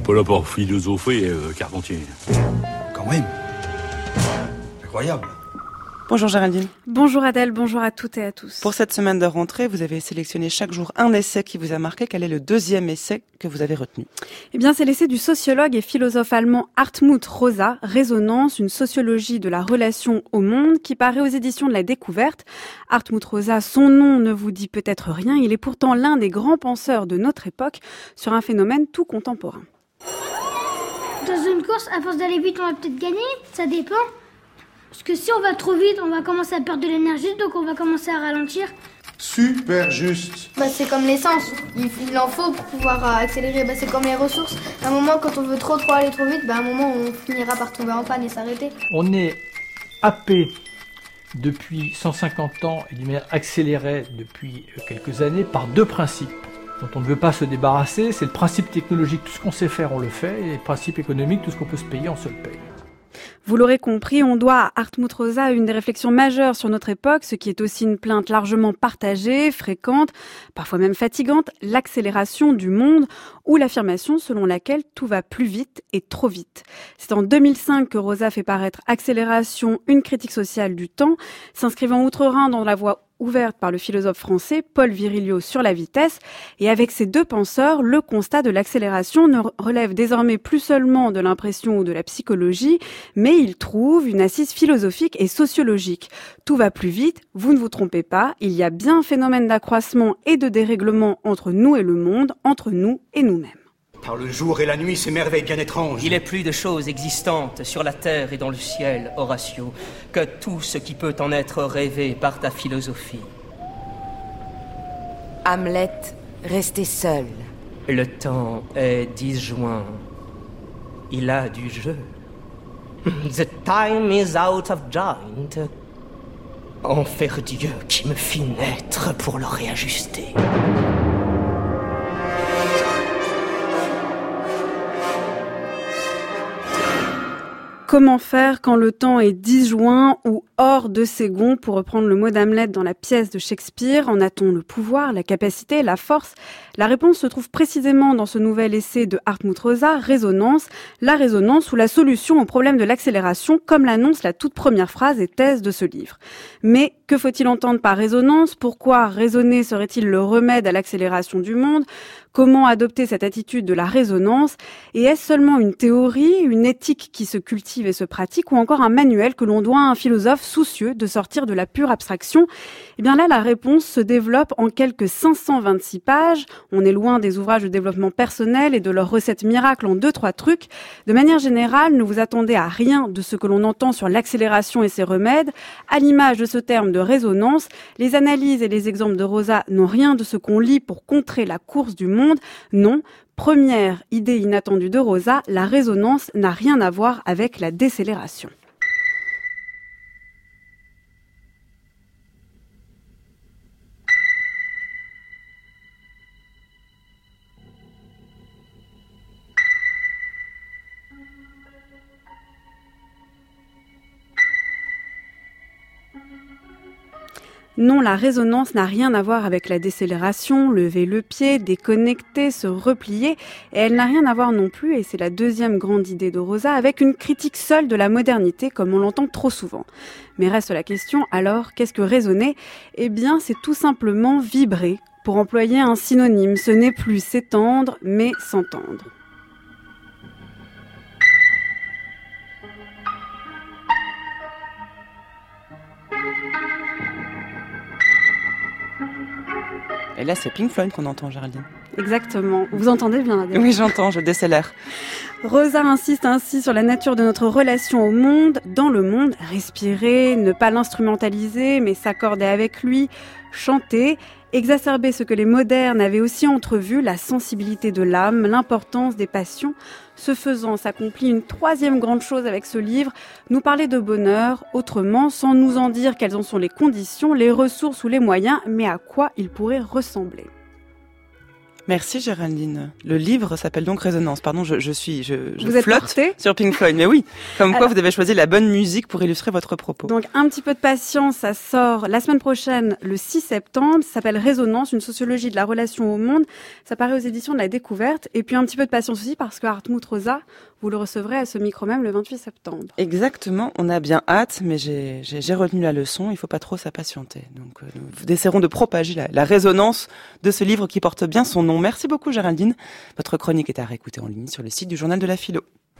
n'est pas là pour philosopher, euh, Carpentier. Quand même. Incroyable. Bonjour Géraldine. Bonjour Adèle, bonjour à toutes et à tous. Pour cette semaine de rentrée, vous avez sélectionné chaque jour un essai qui vous a marqué. Quel est le deuxième essai que vous avez retenu? Eh bien, c'est l'essai du sociologue et philosophe allemand Hartmut Rosa, Résonance, une sociologie de la relation au monde, qui paraît aux éditions de la Découverte. Hartmut Rosa, son nom ne vous dit peut-être rien, il est pourtant l'un des grands penseurs de notre époque sur un phénomène tout contemporain. Dans une course, à force d'aller vite, on va peut-être gagner, ça dépend. Parce que si on va trop vite, on va commencer à perdre de l'énergie, donc on va commencer à ralentir. Super juste. Bah, c'est comme l'essence, il, il en faut pour pouvoir euh, accélérer. Bah, c'est comme les ressources. À un moment, quand on veut trop trop aller trop vite, bah, à un moment, on finira par tomber en panne et s'arrêter. On est happé depuis 150 ans et d'une manière accélérée depuis quelques années par deux principes dont on ne veut pas se débarrasser. C'est le principe technologique, tout ce qu'on sait faire, on le fait, et le principe économique, tout ce qu'on peut se payer, on se le paye. Vous l'aurez compris, on doit à Hartmut Rosa une des réflexions majeures sur notre époque, ce qui est aussi une plainte largement partagée, fréquente, parfois même fatigante, l'accélération du monde ou l'affirmation selon laquelle tout va plus vite et trop vite. C'est en 2005 que Rosa fait paraître Accélération, une critique sociale du temps, s'inscrivant outre-Rhin dans la voie ouverte par le philosophe français Paul Virilio sur la vitesse. Et avec ces deux penseurs, le constat de l'accélération ne relève désormais plus seulement de l'impression ou de la psychologie, mais il trouve une assise philosophique et sociologique. Tout va plus vite, vous ne vous trompez pas, il y a bien un phénomène d'accroissement et de dérèglement entre nous et le monde, entre nous et nous-mêmes. Par le jour et la nuit, ces merveilles bien étranges. Il est plus de choses existantes sur la terre et dans le ciel, Horatio, que tout ce qui peut en être rêvé par ta philosophie. Hamlet, restez seul. Le temps est disjoint. Il a du jeu. The time is out of joint. Enfer Dieu qui me fit naître pour le réajuster. Comment faire quand le temps est disjoint ou hors de ses gonds, pour reprendre le mot d'Hamlet dans la pièce de Shakespeare En a-t-on le pouvoir, la capacité, la force? La réponse se trouve précisément dans ce nouvel essai de Hartmut Rosa, Résonance, la résonance ou la solution au problème de l'accélération, comme l'annonce la toute première phrase et thèse de ce livre. Mais que faut-il entendre par résonance? Pourquoi raisonner serait-il le remède à l'accélération du monde? Comment adopter cette attitude de la résonance? Et est-ce seulement une théorie, une éthique qui se cultive et se pratique, ou encore un manuel que l'on doit à un philosophe soucieux de sortir de la pure abstraction? Eh bien là, la réponse se développe en quelques 526 pages. On est loin des ouvrages de développement personnel et de leurs recettes miracles en deux, trois trucs. De manière générale, ne vous attendez à rien de ce que l'on entend sur l'accélération et ses remèdes. À l'image de ce terme de résonance, les analyses et les exemples de Rosa n'ont rien de ce qu'on lit pour contrer la course du monde. Non, première idée inattendue de Rosa, la résonance n'a rien à voir avec la décélération. Non, la résonance n'a rien à voir avec la décélération, lever le pied, déconnecter, se replier, et elle n'a rien à voir non plus, et c'est la deuxième grande idée de Rosa, avec une critique seule de la modernité, comme on l'entend trop souvent. Mais reste la question, alors, qu'est-ce que raisonner Eh bien, c'est tout simplement vibrer. Pour employer un synonyme, ce n'est plus s'étendre, mais s'entendre. Et là, c'est Pink Floyd qu'on entend, Géraldine. Exactement. Vous entendez bien Adèle Oui, j'entends, je décélère. Rosa insiste ainsi sur la nature de notre relation au monde, dans le monde, respirer, ne pas l'instrumentaliser, mais s'accorder avec lui, chanter, exacerber ce que les modernes avaient aussi entrevu, la sensibilité de l'âme, l'importance des passions. Ce faisant, s'accomplit une troisième grande chose avec ce livre, nous parler de bonheur, autrement, sans nous en dire quelles en sont les conditions, les ressources ou les moyens, mais à quoi il pourrait ressembler. Merci Géraldine. Le livre s'appelle donc Résonance. Pardon, je, je suis, je, je Vous flotte sur Pink Floyd. Mais oui, comme quoi vous avez choisi la bonne musique pour illustrer votre propos. Donc un petit peu de patience, ça sort la semaine prochaine, le 6 septembre. Ça s'appelle Résonance, une sociologie de la relation au monde. Ça paraît aux éditions de la Découverte. Et puis un petit peu de patience aussi parce que Hartmut Rosa, vous le recevrez à ce micro même le 28 septembre. Exactement, on a bien hâte, mais j'ai retenu la leçon, il faut pas trop s'impatienter. Donc euh, nous essaierons de propager la, la résonance de ce livre qui porte bien son Merci beaucoup Géraldine. Votre chronique est à réécouter en ligne sur le site du Journal de la Philo.